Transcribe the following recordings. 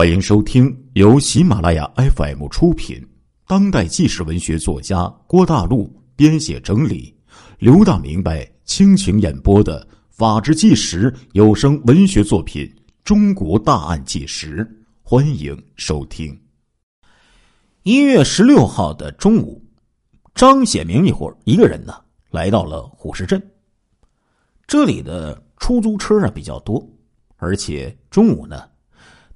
欢迎收听由喜马拉雅 FM 出品、当代纪实文学作家郭大陆编写整理、刘大明白倾情演播的《法制纪实》有声文学作品《中国大案纪实》，欢迎收听。一月十六号的中午，张显明一伙一个人呢来到了虎石镇。这里的出租车啊比较多，而且中午呢。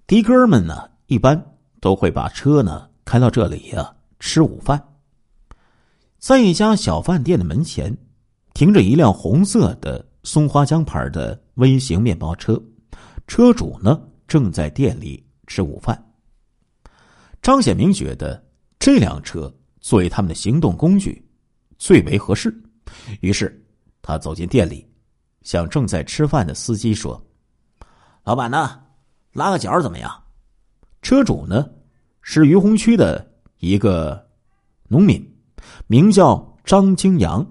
的哥们呢，一般都会把车呢开到这里呀吃午饭。在一家小饭店的门前，停着一辆红色的松花江牌的微型面包车，车主呢正在店里吃午饭。张显明觉得这辆车作为他们的行动工具最为合适，于是他走进店里，向正在吃饭的司机说：“老板呢？”拉个脚怎么样？车主呢是于洪区的一个农民，名叫张京阳，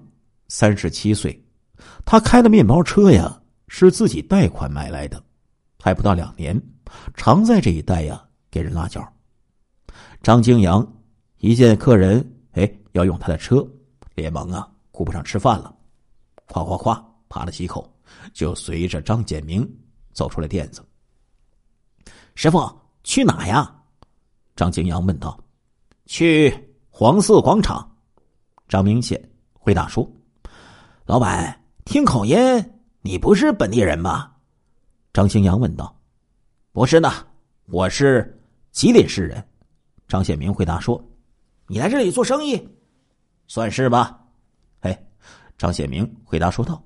三十七岁。他开的面包车呀是自己贷款买来的，还不到两年，常在这一带呀给人拉脚。张京阳一见客人哎要用他的车，连忙啊顾不上吃饭了，夸夸夸扒了几口，就随着张简明走出了店子。师傅去哪呀？张景阳问道。去黄色广场。张明显回答说：“老板，听口音，你不是本地人吧？”张兴阳问道。“不是的，我是吉林市人。”张显明回答说：“你来这里做生意，算是吧。”哎，张显明回答说道。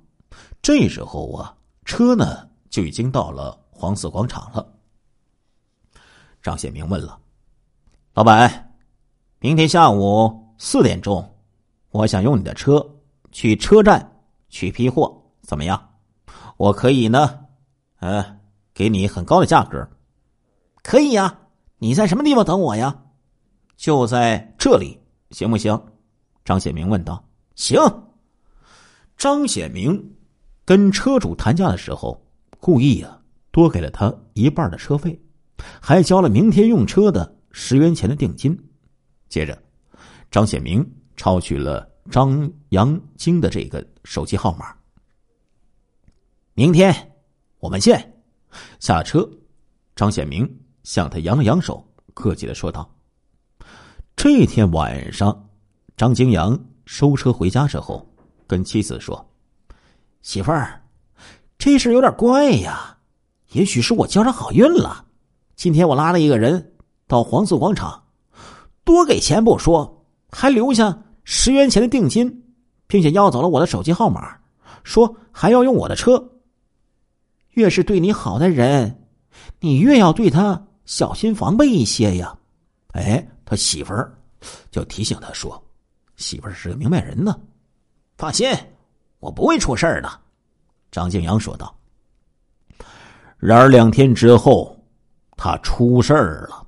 这时候啊，车呢就已经到了黄色广场了。张显明问了：“老板，明天下午四点钟，我想用你的车去车站取批货，怎么样？我可以呢，呃，给你很高的价格。可以呀，你在什么地方等我呀？就在这里，行不行？”张显明问道。“行。”张显明跟车主谈价的时候，故意啊多给了他一半的车费。还交了明天用车的十元钱的定金。接着，张显明抄取了张阳京的这个手机号码。明天我们见。下车，张显明向他扬了扬手，客气的说道：“这天晚上，张京阳收车回家之后，跟妻子说：‘媳妇儿，这事有点怪呀，也许是我交上好运了。’”今天我拉了一个人到黄色广场，多给钱不说，还留下十元钱的定金，并且要走了我的手机号码，说还要用我的车。越是对你好的人，你越要对他小心防备一些呀。哎，他媳妇儿就提醒他说：“媳妇儿是个明白人呢，放心，我不会出事儿的。”张静阳说道。然而两天之后。他出事儿了。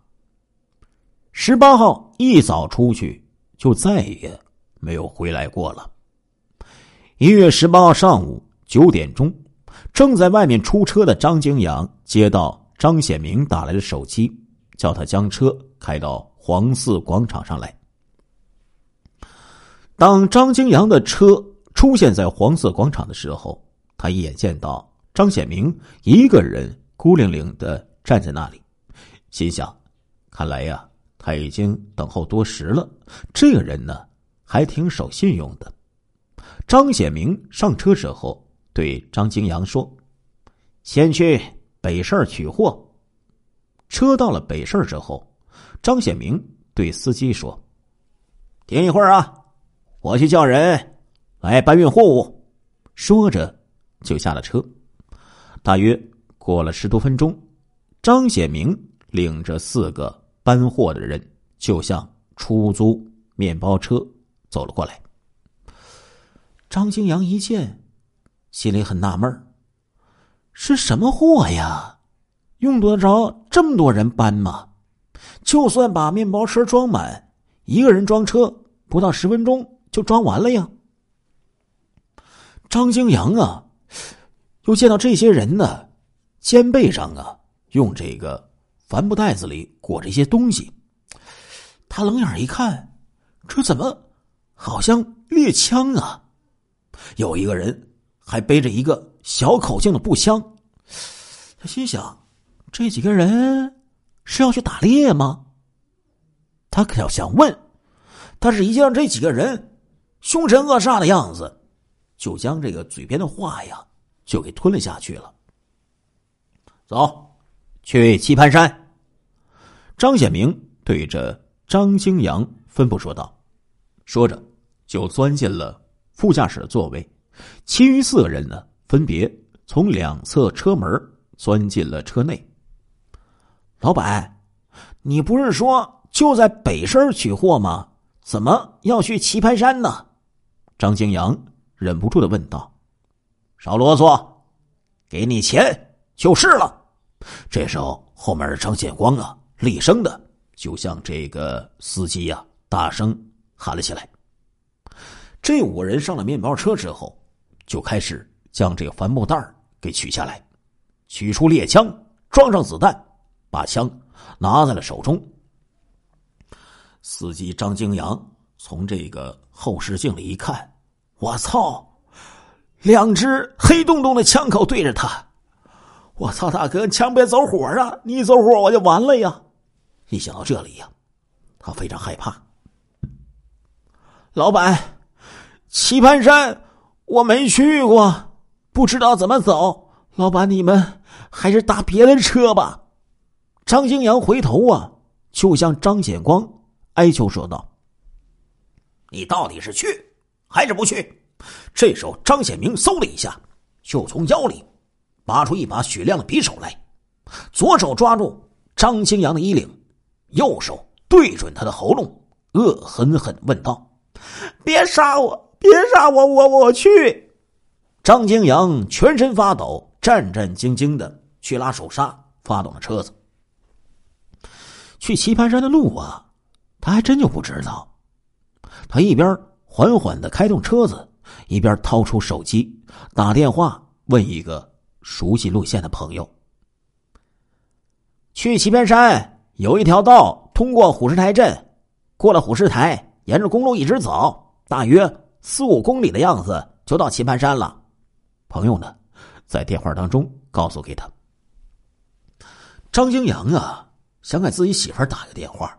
十八号一早出去，就再也没有回来过了。一月十八号上午九点钟，正在外面出车的张景阳接到张显明打来的手机，叫他将车开到黄寺广场上来。当张景阳的车出现在黄色广场的时候，他一眼见到张显明一个人孤零零的。站在那里，心想：“看来呀，他已经等候多时了。这个人呢，还挺守信用的。”张显明上车之后，对张金阳说：“先去北市取货。”车到了北市之后，张显明对司机说：“停一会儿啊，我去叫人来搬运货物。”说着就下了车。大约过了十多分钟。张显明领着四个搬货的人，就向出租面包车走了过来。张金阳一见，心里很纳闷是什么货呀？用得着这么多人搬吗？就算把面包车装满，一个人装车不到十分钟就装完了呀。张金阳啊，又见到这些人呢，肩背上啊。用这个帆布袋子里裹着一些东西。他冷眼一看，这怎么好像猎枪啊？有一个人还背着一个小口径的步枪。他心想：这几个人是要去打猎吗？他可要想问，但是一见这几个人凶神恶煞的样子，就将这个嘴边的话呀就给吞了下去了。走，去棋盘山。张显明对着张兴阳吩咐说道，说着就钻进了副驾驶的座位，其余四个人呢，分别从两侧车门钻进了车内。老板，你不是说就在北身取货吗？怎么要去棋盘山呢？张京阳忍不住的问道。少啰嗦，给你钱就是了。这时候，后面张显光啊，厉声的就向这个司机呀大声喊了起来。这五个人上了面包车之后，就开始将这个帆布袋给取下来，取出猎枪，装上子弹，把枪拿在了手中。司机张京阳从这个后视镜里一看，我操，两只黑洞洞的枪口对着他。我操，大哥，枪别走火啊！你一走火，我就完了呀！一想到这里呀，他非常害怕。老板，棋盘山我没去过，不知道怎么走。老板，你们还是搭别的车吧。张兴阳回头啊，就向张显光哀求说道：“你到底是去还是不去？”这时候，张显明嗖的一下，就从腰里。拔出一把雪亮的匕首来，左手抓住张青阳的衣领，右手对准他的喉咙，恶狠狠问道：“别杀我！别杀我！我我去！”张青阳全身发抖，战战兢兢的去拉手刹，发动了车子。去棋盘山的路啊，他还真就不知道。他一边缓缓的开动车子，一边掏出手机打电话问一个。熟悉路线的朋友，去棋盘山有一条道通过虎石台镇，过了虎石台，沿着公路一直走，大约四五公里的样子就到棋盘山了。朋友呢，在电话当中告诉给他。张京阳啊，想给自己媳妇打个电话，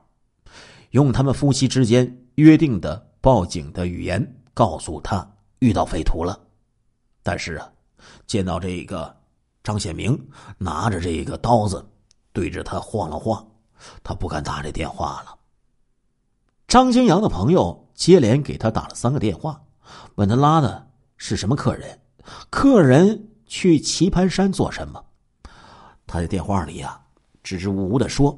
用他们夫妻之间约定的报警的语言告诉他遇到匪徒了，但是啊。见到这个张显明拿着这个刀子，对着他晃了晃，他不敢打这电话了。张京阳的朋友接连给他打了三个电话，问他拉的是什么客人，客人去棋盘山做什么。他在电话里呀支支吾吾的说，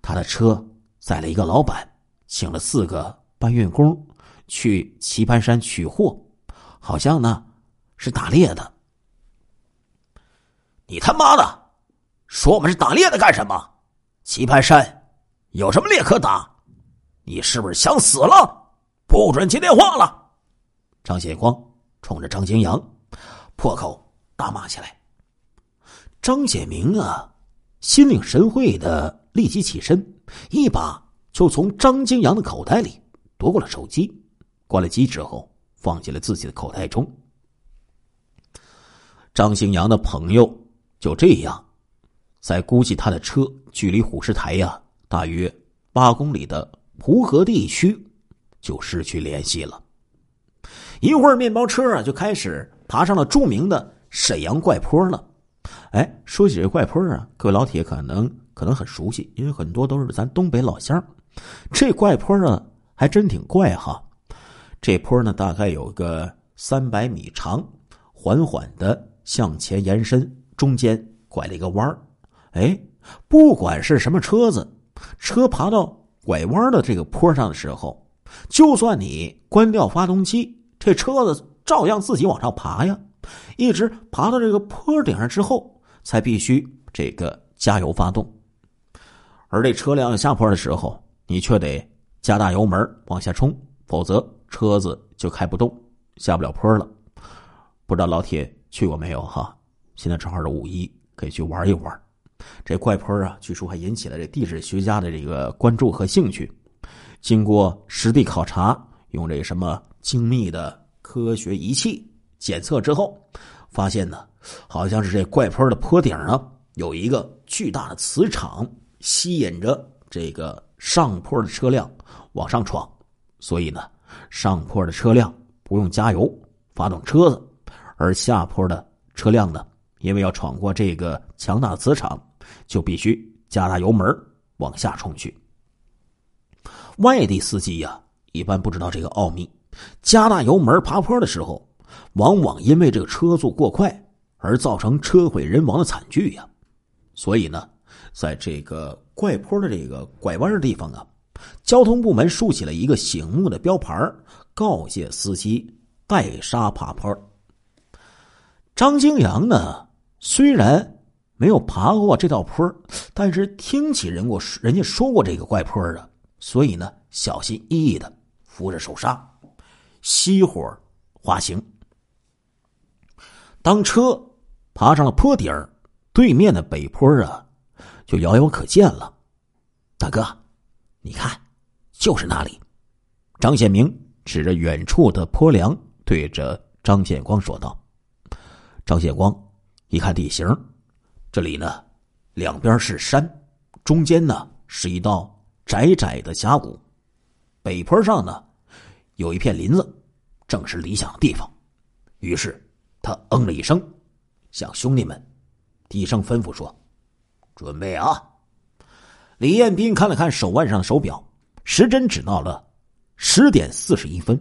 他的车载了一个老板，请了四个搬运工去棋盘山取货，好像呢是打猎的。你他妈的，说我们是打猎的干什么？棋盘山有什么猎可打？你是不是想死了？不准接电话了！张显光冲着张金阳破口大骂起来。张显明啊，心领神会的立即起身，一把就从张金阳的口袋里夺过了手机，关了机之后放进了自己的口袋中。张兴阳的朋友。就这样，在估计他的车距离虎石台呀大约八公里的蒲河地区，就失去联系了。一会儿，面包车啊就开始爬上了著名的沈阳怪坡了。哎，说起这怪坡啊，各位老铁可能可能很熟悉，因为很多都是咱东北老乡。这怪坡呢还真挺怪哈，这坡呢大概有个三百米长，缓缓的向前延伸。中间拐了一个弯儿，哎，不管是什么车子，车爬到拐弯的这个坡上的时候，就算你关掉发动机，这车子照样自己往上爬呀。一直爬到这个坡顶上之后，才必须这个加油发动。而这车辆下坡的时候，你却得加大油门往下冲，否则车子就开不动，下不了坡了。不知道老铁去过没有哈？现在正好是五一，可以去玩一玩。这怪坡啊，据说还引起了这地质学家的这个关注和兴趣。经过实地考察，用这什么精密的科学仪器检测之后，发现呢，好像是这怪坡的坡顶啊，有一个巨大的磁场，吸引着这个上坡的车辆往上闯。所以呢，上坡的车辆不用加油发动车子，而下坡的车辆呢，因为要闯过这个强大的磁场，就必须加大油门往下冲去。外地司机呀，一般不知道这个奥秘。加大油门爬坡的时候，往往因为这个车速过快而造成车毁人亡的惨剧呀。所以呢，在这个怪坡的这个拐弯的地方啊，交通部门竖起了一个醒目的标牌，告诫司机带刹爬坡。张京阳呢，虽然没有爬过这道坡，但是听起人过人家说过这个怪坡啊。所以呢，小心翼翼的扶着手刹，熄火滑行。当车爬上了坡顶儿对面的北坡啊，就遥遥可见了。大哥，你看，就是那里。张显明指着远处的坡梁，对着张显光说道：“张显光一看地形，这里呢，两边是山，中间呢是一道。”窄窄的峡谷，北坡上呢，有一片林子，正是理想的地方。于是他嗯了一声，向兄弟们低声吩咐说：“准备啊！”李彦斌看了看手腕上的手表，时针指到了十点四十一分。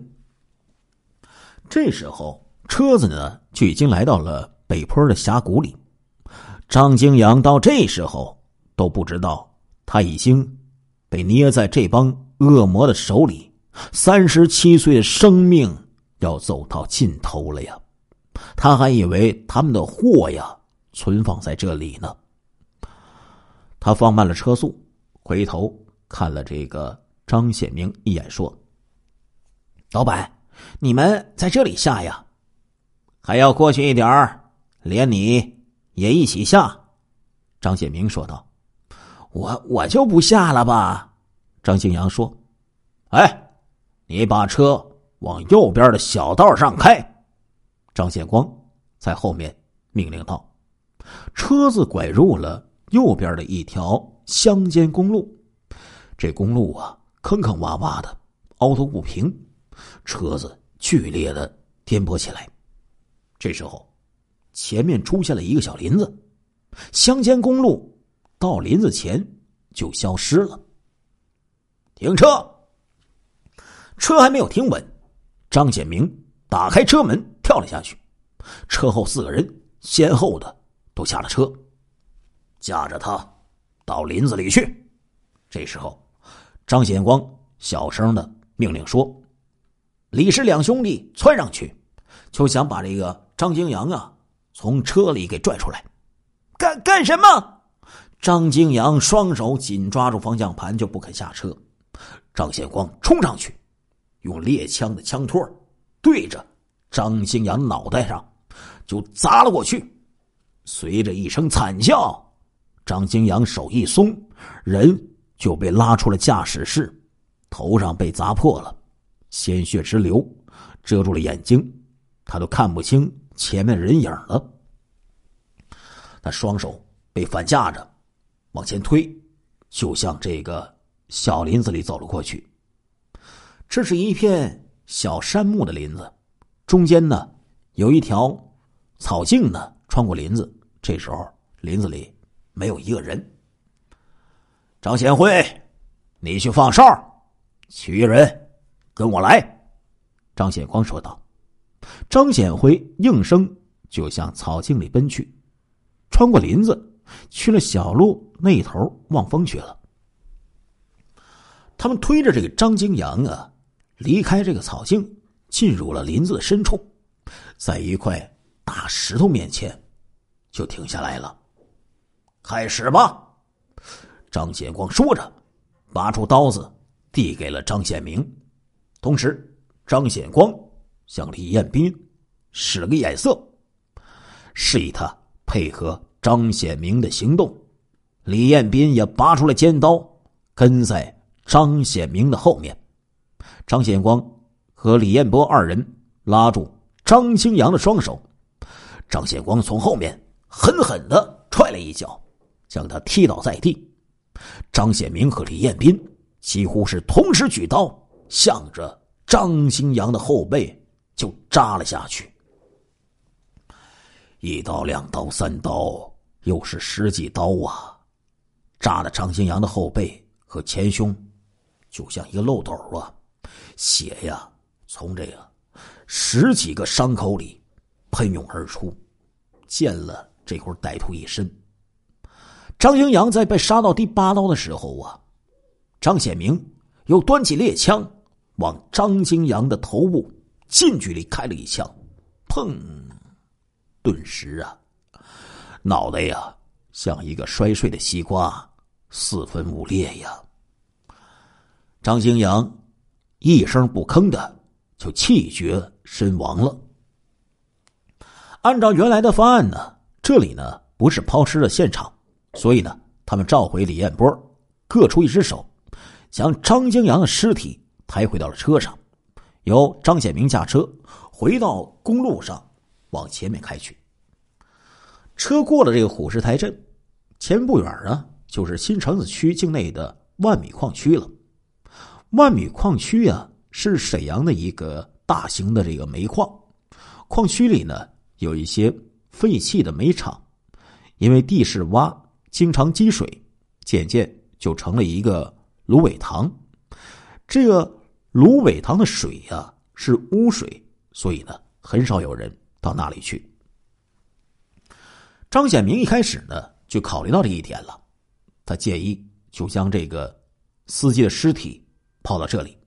这时候车子呢，就已经来到了北坡的峡谷里。张京阳到这时候都不知道，他已经。被捏在这帮恶魔的手里，三十七岁的生命要走到尽头了呀！他还以为他们的货呀存放在这里呢。他放慢了车速，回头看了这个张显明一眼，说：“老板，你们在这里下呀？还要过去一点儿，连你也一起下。”张显明说道。我我就不下了吧，张庆阳说：“哎，你把车往右边的小道上开。”张显光在后面命令道：“车子拐入了右边的一条乡间公路，这公路啊坑坑洼洼的，凹凸不平，车子剧烈的颠簸起来。这时候，前面出现了一个小林子，乡间公路。”到林子前就消失了。停车！车还没有停稳，张显明打开车门跳了下去，车后四个人先后的都下了车，驾着他到林子里去。这时候，张显光小声的命令说：“李氏两兄弟窜上去，就想把这个张京阳啊从车里给拽出来，干干什么？”张京阳双手紧抓住方向盘，就不肯下车。张显光冲上去，用猎枪的枪托对着张京阳脑袋上就砸了过去。随着一声惨叫，张京阳手一松，人就被拉出了驾驶室，头上被砸破了，鲜血直流，遮住了眼睛，他都看不清前面人影了。他双手被反架着。往前推，就向这个小林子里走了过去。这是一片小杉木的林子，中间呢有一条草径呢穿过林子。这时候林子里没有一个人。张显辉，你去放哨，其余人跟我来。张显光说道。张显辉应声就向草径里奔去，穿过林子。去了小路那头望风去了。他们推着这个张京阳啊，离开这个草径，进入了林子的深处，在一块大石头面前，就停下来了。开始吧，张显光说着，拔出刀子递给了张显明，同时张显光向李彦斌使了个眼色，示意他配合。张显明的行动李彦斌也拔出了尖刀，跟在张显明的后面。张显光和李彦波二人拉住张清阳的双手，张显光从后面狠狠的踹了一脚，将他踢倒在地。张显明和李彦斌几乎是同时举刀，向着张清阳的后背就扎了下去。一刀、两刀、三刀，又是十几刀啊！扎的张兴阳的后背和前胸，就像一个漏斗啊！血呀，从这个十几个伤口里喷涌而出，溅了这伙歹徒一身。张兴阳在被杀到第八刀的时候啊，张显明又端起猎枪，往张兴阳的头部近距离开了一枪，砰！顿时啊，脑袋呀像一个摔碎的西瓜，四分五裂呀。张兴阳一声不吭的就气绝身亡了。按照原来的方案呢，这里呢不是抛尸的现场，所以呢，他们召回李彦波，各出一只手，将张兴阳的尸体抬回到了车上，由张显明驾车回到公路上。往前面开去。车过了这个虎石台镇，前不远啊，就是新城子区境内的万米矿区了。万米矿区啊，是沈阳的一个大型的这个煤矿。矿区里呢，有一些废弃的煤厂，因为地势洼，经常积水，渐渐就成了一个芦苇塘。这个芦苇塘的水呀，是污水，所以呢，很少有人。到那里去？张显明一开始呢就考虑到这一点了，他建议就将这个司机的尸体抛到这里。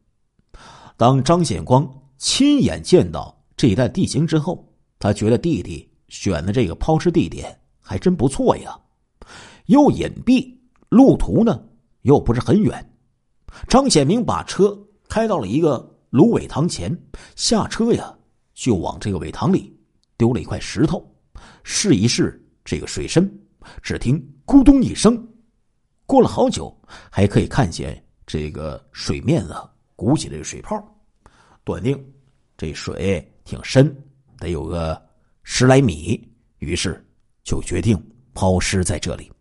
当张显光亲眼见到这一带地形之后，他觉得弟弟选的这个抛尸地点还真不错呀，又隐蔽，路途呢又不是很远。张显明把车开到了一个芦苇塘前，下车呀就往这个苇塘里。丢了一块石头，试一试这个水深。只听咕咚一声，过了好久，还可以看见这个水面啊鼓起这个水泡，断定这水挺深，得有个十来米。于是就决定抛尸在这里。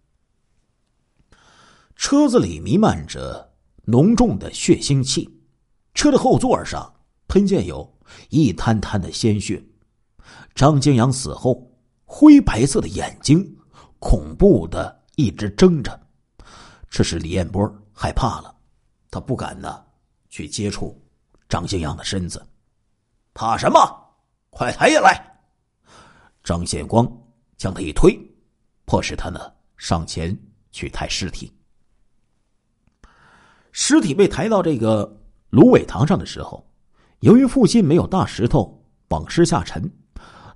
车子里弥漫着浓重的血腥气，车的后座上喷溅有一滩滩的鲜血。张金阳死后，灰白色的眼睛恐怖的一直睁着，这使李彦波害怕了，他不敢呢去接触张金阳的身子，怕什么？快抬下来！张显光将他一推，迫使他呢上前去抬尸体。尸体被抬到这个芦苇塘上的时候，由于附近没有大石头绑尸下沉。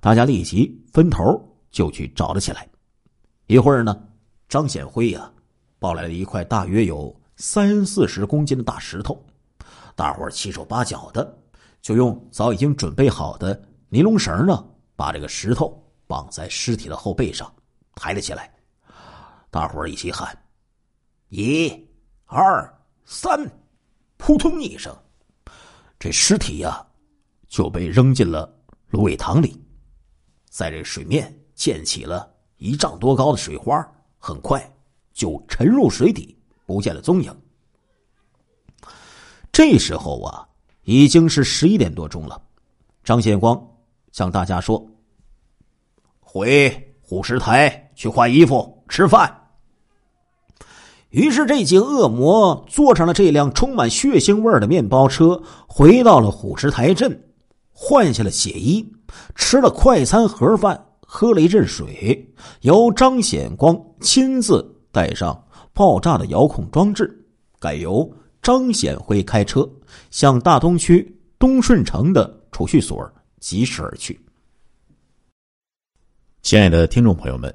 大家立即分头就去找了起来。一会儿呢，张显辉呀抱来了一块大约有三四十公斤的大石头，大伙儿七手八脚的就用早已经准备好的尼龙绳呢，把这个石头绑在尸体的后背上，抬了起来。大伙儿一起喊：“一、二、三！”扑通一声，这尸体呀就被扔进了芦苇塘里。在这水面溅起了一丈多高的水花，很快就沉入水底，不见了踪影。这时候啊，已经是十一点多钟了。张显光向大家说：“回虎石台去换衣服、吃饭。”于是，这几个恶魔坐上了这辆充满血腥味的面包车，回到了虎石台镇，换下了血衣。吃了快餐盒饭，喝了一阵水，由张显光亲自带上爆炸的遥控装置，改由张显辉开车向大东区东顺城的储蓄所疾驶而去。亲爱的听众朋友们，